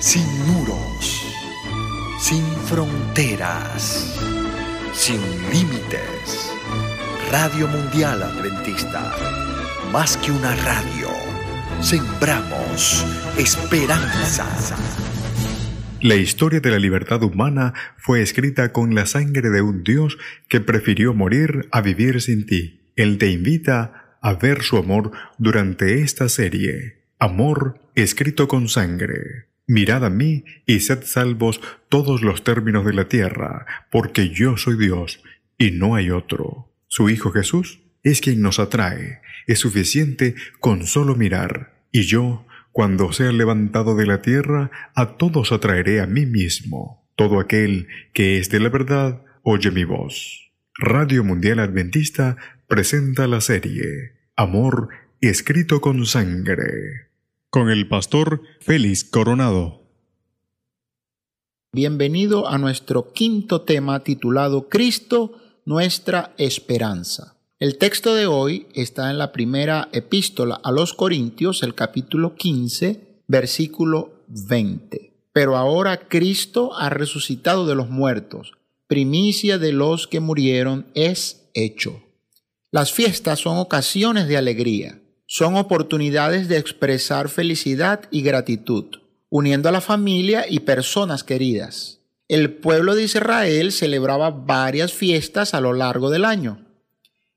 sin muros, sin fronteras, sin límites. Radio Mundial Adventista, más que una radio, sembramos esperanza. La historia de la libertad humana fue escrita con la sangre de un Dios que prefirió morir a vivir sin ti. Él te invita a ver su amor durante esta serie. Amor escrito con sangre. Mirad a mí y sed salvos todos los términos de la tierra, porque yo soy Dios y no hay otro. Su Hijo Jesús es quien nos atrae. Es suficiente con solo mirar. Y yo cuando sea levantado de la tierra, a todos atraeré a mí mismo. Todo aquel que es de la verdad, oye mi voz. Radio Mundial Adventista presenta la serie Amor escrito con sangre. Con el pastor Félix Coronado. Bienvenido a nuestro quinto tema titulado Cristo, nuestra esperanza. El texto de hoy está en la primera epístola a los Corintios, el capítulo 15, versículo 20. Pero ahora Cristo ha resucitado de los muertos, primicia de los que murieron es hecho. Las fiestas son ocasiones de alegría, son oportunidades de expresar felicidad y gratitud, uniendo a la familia y personas queridas. El pueblo de Israel celebraba varias fiestas a lo largo del año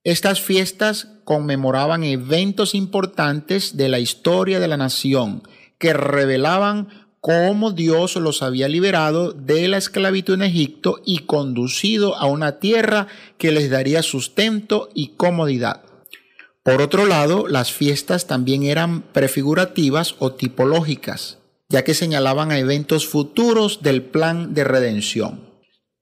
estas fiestas conmemoraban eventos importantes de la historia de la nación que revelaban cómo Dios los había liberado de la esclavitud en Egipto y conducido a una tierra que les daría sustento y comodidad. Por otro lado, las fiestas también eran prefigurativas o tipológicas, ya que señalaban a eventos futuros del plan de redención.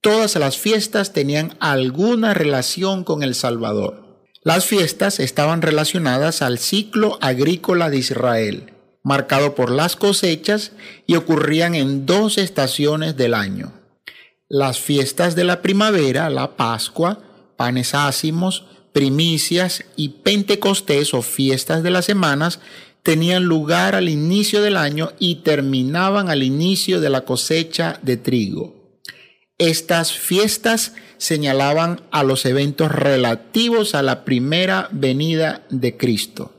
Todas las fiestas tenían alguna relación con el Salvador. Las fiestas estaban relacionadas al ciclo agrícola de Israel, marcado por las cosechas y ocurrían en dos estaciones del año. Las fiestas de la primavera, la Pascua, panes ácimos, primicias y Pentecostés o fiestas de las semanas tenían lugar al inicio del año y terminaban al inicio de la cosecha de trigo. Estas fiestas señalaban a los eventos relativos a la primera venida de Cristo.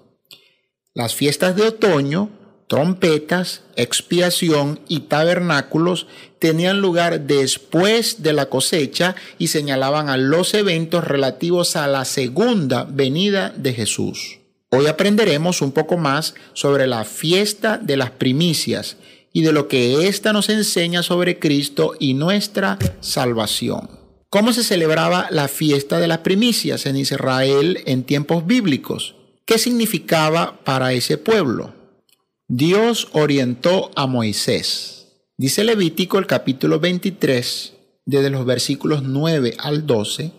Las fiestas de otoño, trompetas, expiación y tabernáculos tenían lugar después de la cosecha y señalaban a los eventos relativos a la segunda venida de Jesús. Hoy aprenderemos un poco más sobre la fiesta de las primicias y de lo que ésta nos enseña sobre Cristo y nuestra salvación. ¿Cómo se celebraba la fiesta de las primicias en Israel en tiempos bíblicos? ¿Qué significaba para ese pueblo? Dios orientó a Moisés. Dice Levítico el capítulo 23, desde los versículos 9 al 12,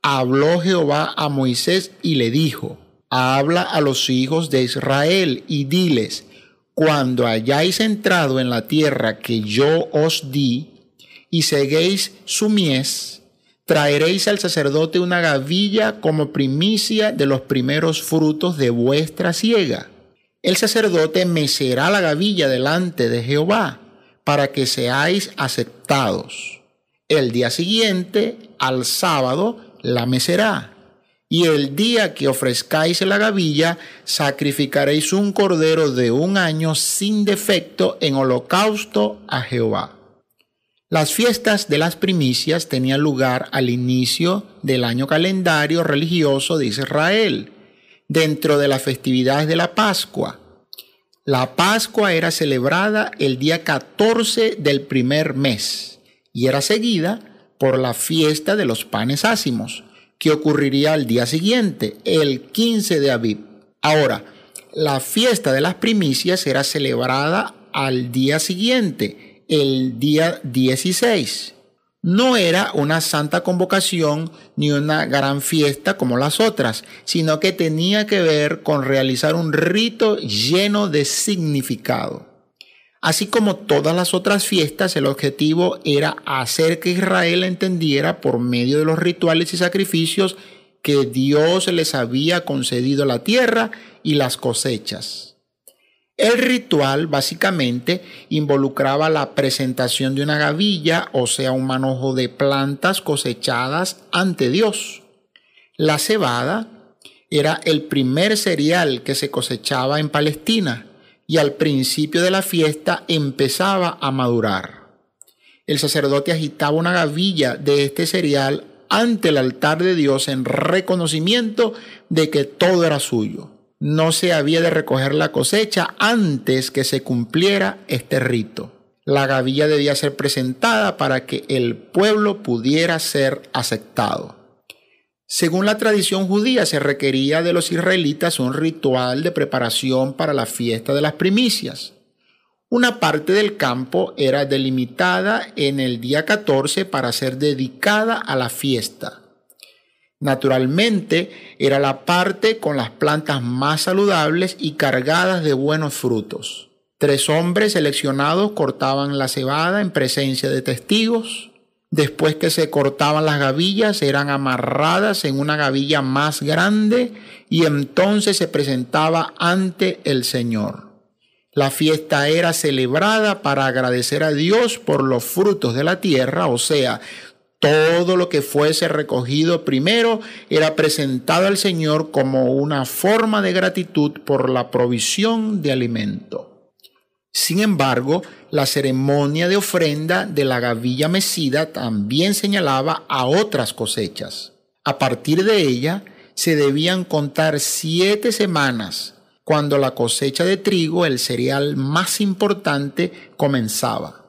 habló Jehová a Moisés y le dijo, habla a los hijos de Israel y diles, cuando hayáis entrado en la tierra que yo os di, y seguéis su mies, traeréis al sacerdote una gavilla como primicia de los primeros frutos de vuestra siega. El sacerdote mecerá la gavilla delante de Jehová, para que seáis aceptados. El día siguiente, al sábado, la mecerá y el día que ofrezcáis la gavilla, sacrificaréis un cordero de un año sin defecto en holocausto a Jehová. Las fiestas de las primicias tenían lugar al inicio del año calendario religioso de Israel, dentro de las festividades de la Pascua. La Pascua era celebrada el día 14 del primer mes y era seguida por la fiesta de los panes ácimos que ocurriría al día siguiente, el 15 de Aviv. Ahora, la fiesta de las primicias era celebrada al día siguiente, el día 16. No era una santa convocación ni una gran fiesta como las otras, sino que tenía que ver con realizar un rito lleno de significado. Así como todas las otras fiestas, el objetivo era hacer que Israel entendiera por medio de los rituales y sacrificios que Dios les había concedido la tierra y las cosechas. El ritual básicamente involucraba la presentación de una gavilla, o sea, un manojo de plantas cosechadas ante Dios. La cebada era el primer cereal que se cosechaba en Palestina y al principio de la fiesta empezaba a madurar. El sacerdote agitaba una gavilla de este cereal ante el altar de Dios en reconocimiento de que todo era suyo no se había de recoger la cosecha antes que se cumpliera este rito. La gavilla debía ser presentada para que el pueblo pudiera ser aceptado. Según la tradición judía, se requería de los israelitas un ritual de preparación para la fiesta de las primicias. Una parte del campo era delimitada en el día 14 para ser dedicada a la fiesta. Naturalmente, era la parte con las plantas más saludables y cargadas de buenos frutos. Tres hombres seleccionados cortaban la cebada en presencia de testigos. Después que se cortaban las gavillas, eran amarradas en una gavilla más grande y entonces se presentaba ante el Señor. La fiesta era celebrada para agradecer a Dios por los frutos de la tierra, o sea, todo lo que fuese recogido primero era presentado al Señor como una forma de gratitud por la provisión de alimento. Sin embargo, la ceremonia de ofrenda de la gavilla mecida también señalaba a otras cosechas. A partir de ella se debían contar siete semanas cuando la cosecha de trigo, el cereal más importante, comenzaba.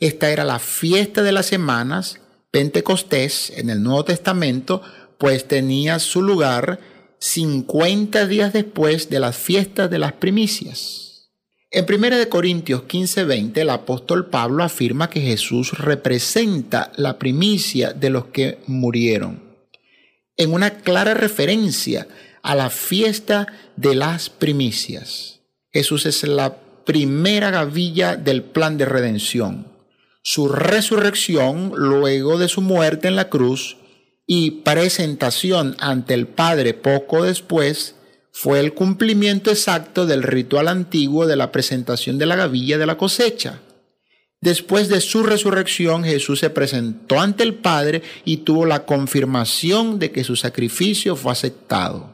Esta era la fiesta de las semanas Pentecostés en el Nuevo Testamento, pues tenía su lugar 50 días después de las fiestas de las primicias. En 1 Corintios 15:20 el apóstol Pablo afirma que Jesús representa la primicia de los que murieron, en una clara referencia a la fiesta de las primicias. Jesús es la primera gavilla del plan de redención su resurrección luego de su muerte en la cruz y presentación ante el Padre poco después fue el cumplimiento exacto del ritual antiguo de la presentación de la gavilla de la cosecha. Después de su resurrección, Jesús se presentó ante el Padre y tuvo la confirmación de que su sacrificio fue aceptado.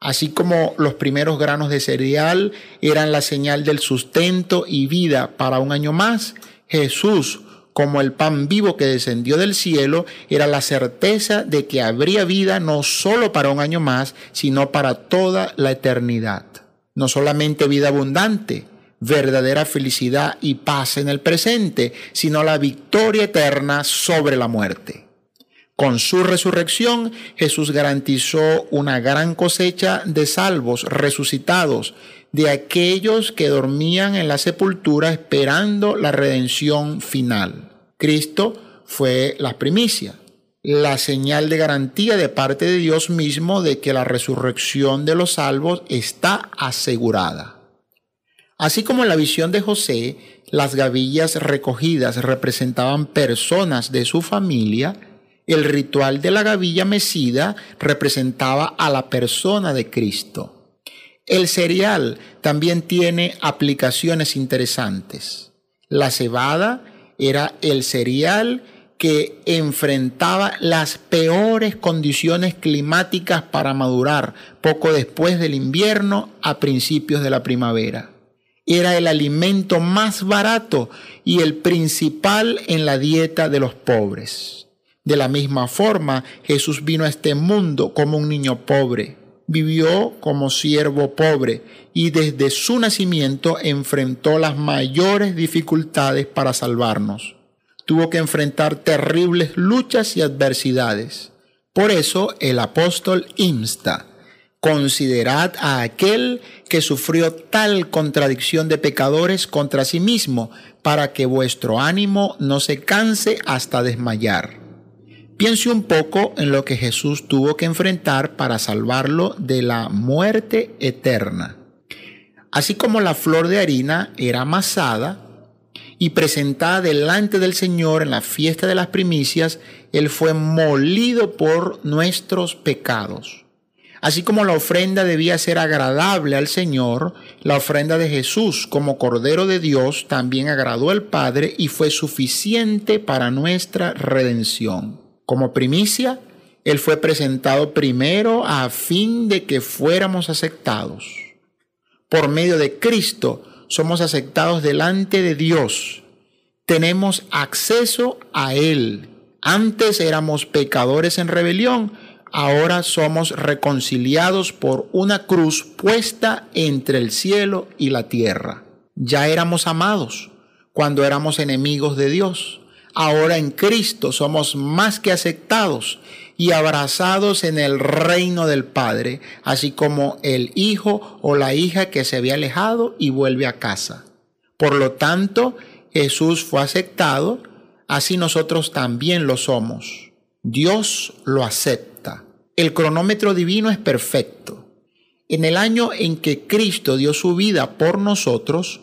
Así como los primeros granos de cereal eran la señal del sustento y vida para un año más, Jesús, como el pan vivo que descendió del cielo, era la certeza de que habría vida no solo para un año más, sino para toda la eternidad. No solamente vida abundante, verdadera felicidad y paz en el presente, sino la victoria eterna sobre la muerte. Con su resurrección, Jesús garantizó una gran cosecha de salvos resucitados de aquellos que dormían en la sepultura esperando la redención final. Cristo fue la primicia, la señal de garantía de parte de Dios mismo de que la resurrección de los salvos está asegurada. Así como en la visión de José, las gavillas recogidas representaban personas de su familia, el ritual de la gavilla mecida representaba a la persona de Cristo. El cereal también tiene aplicaciones interesantes. La cebada era el cereal que enfrentaba las peores condiciones climáticas para madurar poco después del invierno a principios de la primavera. Era el alimento más barato y el principal en la dieta de los pobres. De la misma forma, Jesús vino a este mundo como un niño pobre vivió como siervo pobre y desde su nacimiento enfrentó las mayores dificultades para salvarnos. Tuvo que enfrentar terribles luchas y adversidades. Por eso el apóstol insta, considerad a aquel que sufrió tal contradicción de pecadores contra sí mismo, para que vuestro ánimo no se canse hasta desmayar. Piense un poco en lo que Jesús tuvo que enfrentar para salvarlo de la muerte eterna. Así como la flor de harina era amasada y presentada delante del Señor en la fiesta de las primicias, Él fue molido por nuestros pecados. Así como la ofrenda debía ser agradable al Señor, la ofrenda de Jesús como Cordero de Dios también agradó al Padre y fue suficiente para nuestra redención. Como primicia, Él fue presentado primero a fin de que fuéramos aceptados. Por medio de Cristo somos aceptados delante de Dios. Tenemos acceso a Él. Antes éramos pecadores en rebelión, ahora somos reconciliados por una cruz puesta entre el cielo y la tierra. Ya éramos amados cuando éramos enemigos de Dios. Ahora en Cristo somos más que aceptados y abrazados en el reino del Padre, así como el hijo o la hija que se había alejado y vuelve a casa. Por lo tanto, Jesús fue aceptado, así nosotros también lo somos. Dios lo acepta. El cronómetro divino es perfecto. En el año en que Cristo dio su vida por nosotros,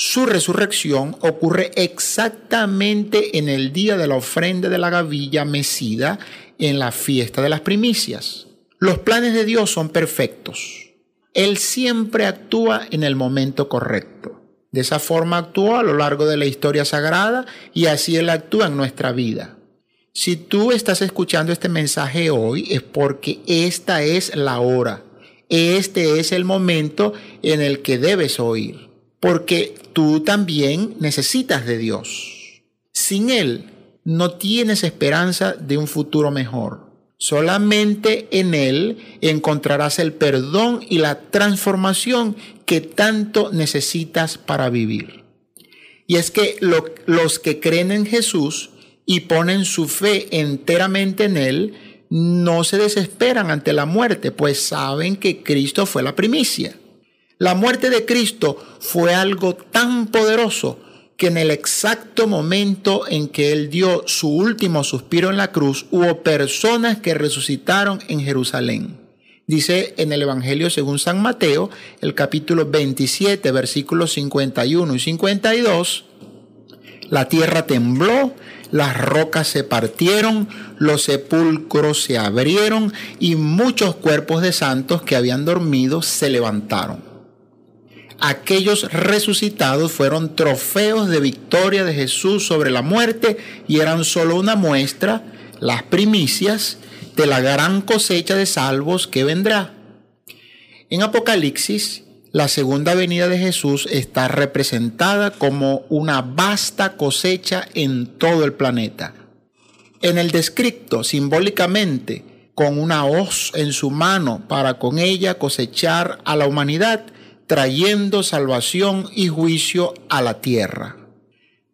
su resurrección ocurre exactamente en el día de la ofrenda de la gavilla mecida en la fiesta de las primicias. Los planes de Dios son perfectos. Él siempre actúa en el momento correcto. De esa forma actuó a lo largo de la historia sagrada y así Él actúa en nuestra vida. Si tú estás escuchando este mensaje hoy es porque esta es la hora, este es el momento en el que debes oír, porque tú también necesitas de Dios. Sin Él no tienes esperanza de un futuro mejor. Solamente en Él encontrarás el perdón y la transformación que tanto necesitas para vivir. Y es que los que creen en Jesús y ponen su fe enteramente en Él, no se desesperan ante la muerte, pues saben que Cristo fue la primicia. La muerte de Cristo fue algo tan poderoso que en el exacto momento en que Él dio su último suspiro en la cruz, hubo personas que resucitaron en Jerusalén. Dice en el Evangelio según San Mateo, el capítulo 27, versículos 51 y 52, la tierra tembló las rocas se partieron, los sepulcros se abrieron y muchos cuerpos de santos que habían dormido se levantaron. Aquellos resucitados fueron trofeos de victoria de Jesús sobre la muerte y eran solo una muestra, las primicias, de la gran cosecha de salvos que vendrá. En Apocalipsis la segunda venida de Jesús está representada como una vasta cosecha en todo el planeta. En el descripto, simbólicamente, con una hoz en su mano para con ella cosechar a la humanidad, trayendo salvación y juicio a la tierra.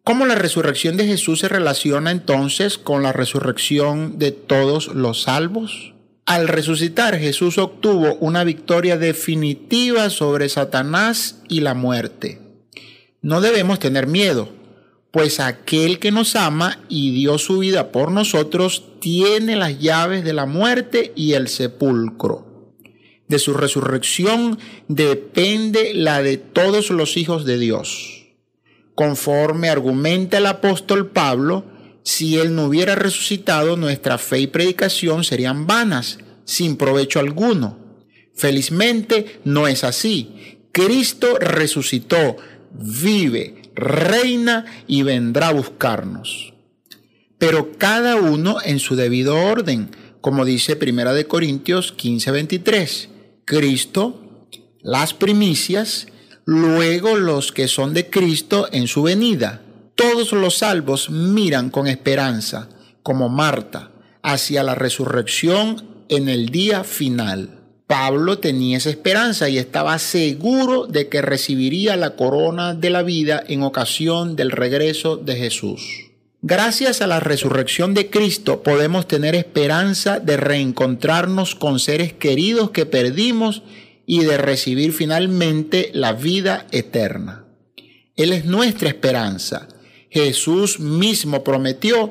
¿Cómo la resurrección de Jesús se relaciona entonces con la resurrección de todos los salvos? Al resucitar, Jesús obtuvo una victoria definitiva sobre Satanás y la muerte. No debemos tener miedo, pues aquel que nos ama y dio su vida por nosotros tiene las llaves de la muerte y el sepulcro. De su resurrección depende la de todos los hijos de Dios. Conforme argumenta el apóstol Pablo, si Él no hubiera resucitado, nuestra fe y predicación serían vanas, sin provecho alguno. Felizmente no es así. Cristo resucitó, vive, reina y vendrá a buscarnos. Pero cada uno en su debido orden, como dice Primera de Corintios 15:23. Cristo, las primicias, luego los que son de Cristo en su venida todos los salvos miran con esperanza, como Marta, hacia la resurrección en el día final. Pablo tenía esa esperanza y estaba seguro de que recibiría la corona de la vida en ocasión del regreso de Jesús. Gracias a la resurrección de Cristo podemos tener esperanza de reencontrarnos con seres queridos que perdimos y de recibir finalmente la vida eterna. Él es nuestra esperanza Jesús mismo prometió,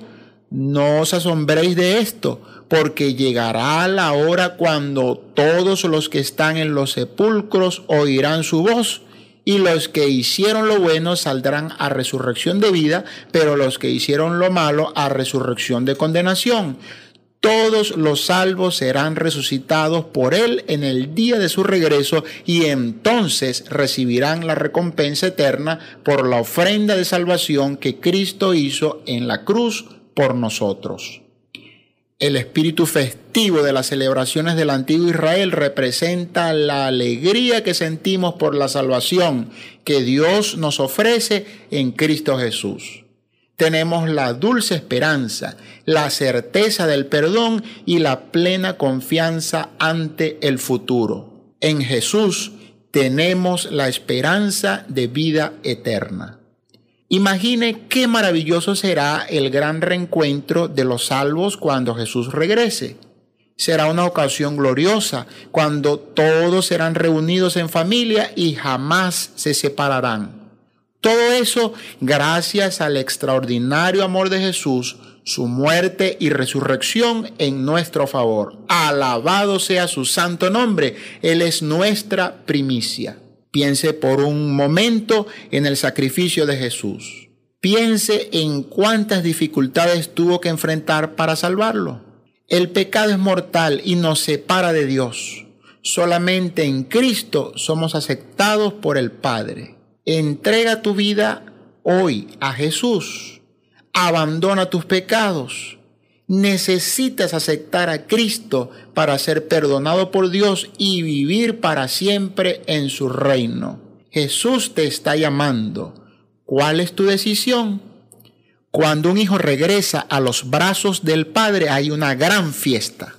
no os asombréis de esto, porque llegará la hora cuando todos los que están en los sepulcros oirán su voz, y los que hicieron lo bueno saldrán a resurrección de vida, pero los que hicieron lo malo a resurrección de condenación. todos los salvos serán resucitados por Él en el día de su regreso y entonces recibirán la recompensa eterna por la ofrenda de salvación que Cristo hizo en la cruz por nosotros. El espíritu festivo de las celebraciones del antiguo Israel representa la alegría que sentimos por la salvación que Dios nos ofrece en Cristo Jesús tenemos la dulce esperanza, la certeza del perdón y la plena confianza ante el futuro. En Jesús tenemos la esperanza de vida eterna. Imagine qué maravilloso será el gran reencuentro de los salvos cuando Jesús regrese. Será una ocasión gloriosa cuando todos serán reunidos en familia y jamás se separarán. Todo eso gracias al extraordinario amor de Jesús, su muerte y resurrección en nuestro favor. Alabado sea su santo nombre. Él es nuestra primicia. Piense por un momento en el sacrificio de Jesús. Piense en cuántas dificultades tuvo que enfrentar para salvarlo. El pecado es mortal y nos separa de Dios. Solamente en Cristo somos aceptados por el Padre. Entrega tu vida hoy a Jesús. Abandona tus pecados. Necesitas aceptar a Cristo para ser perdonado por Dios y vivir para siempre en su reino. Jesús te está llamando. ¿Cuál es tu decisión? Cuando un hijo regresa a los brazos del Padre hay una gran fiesta.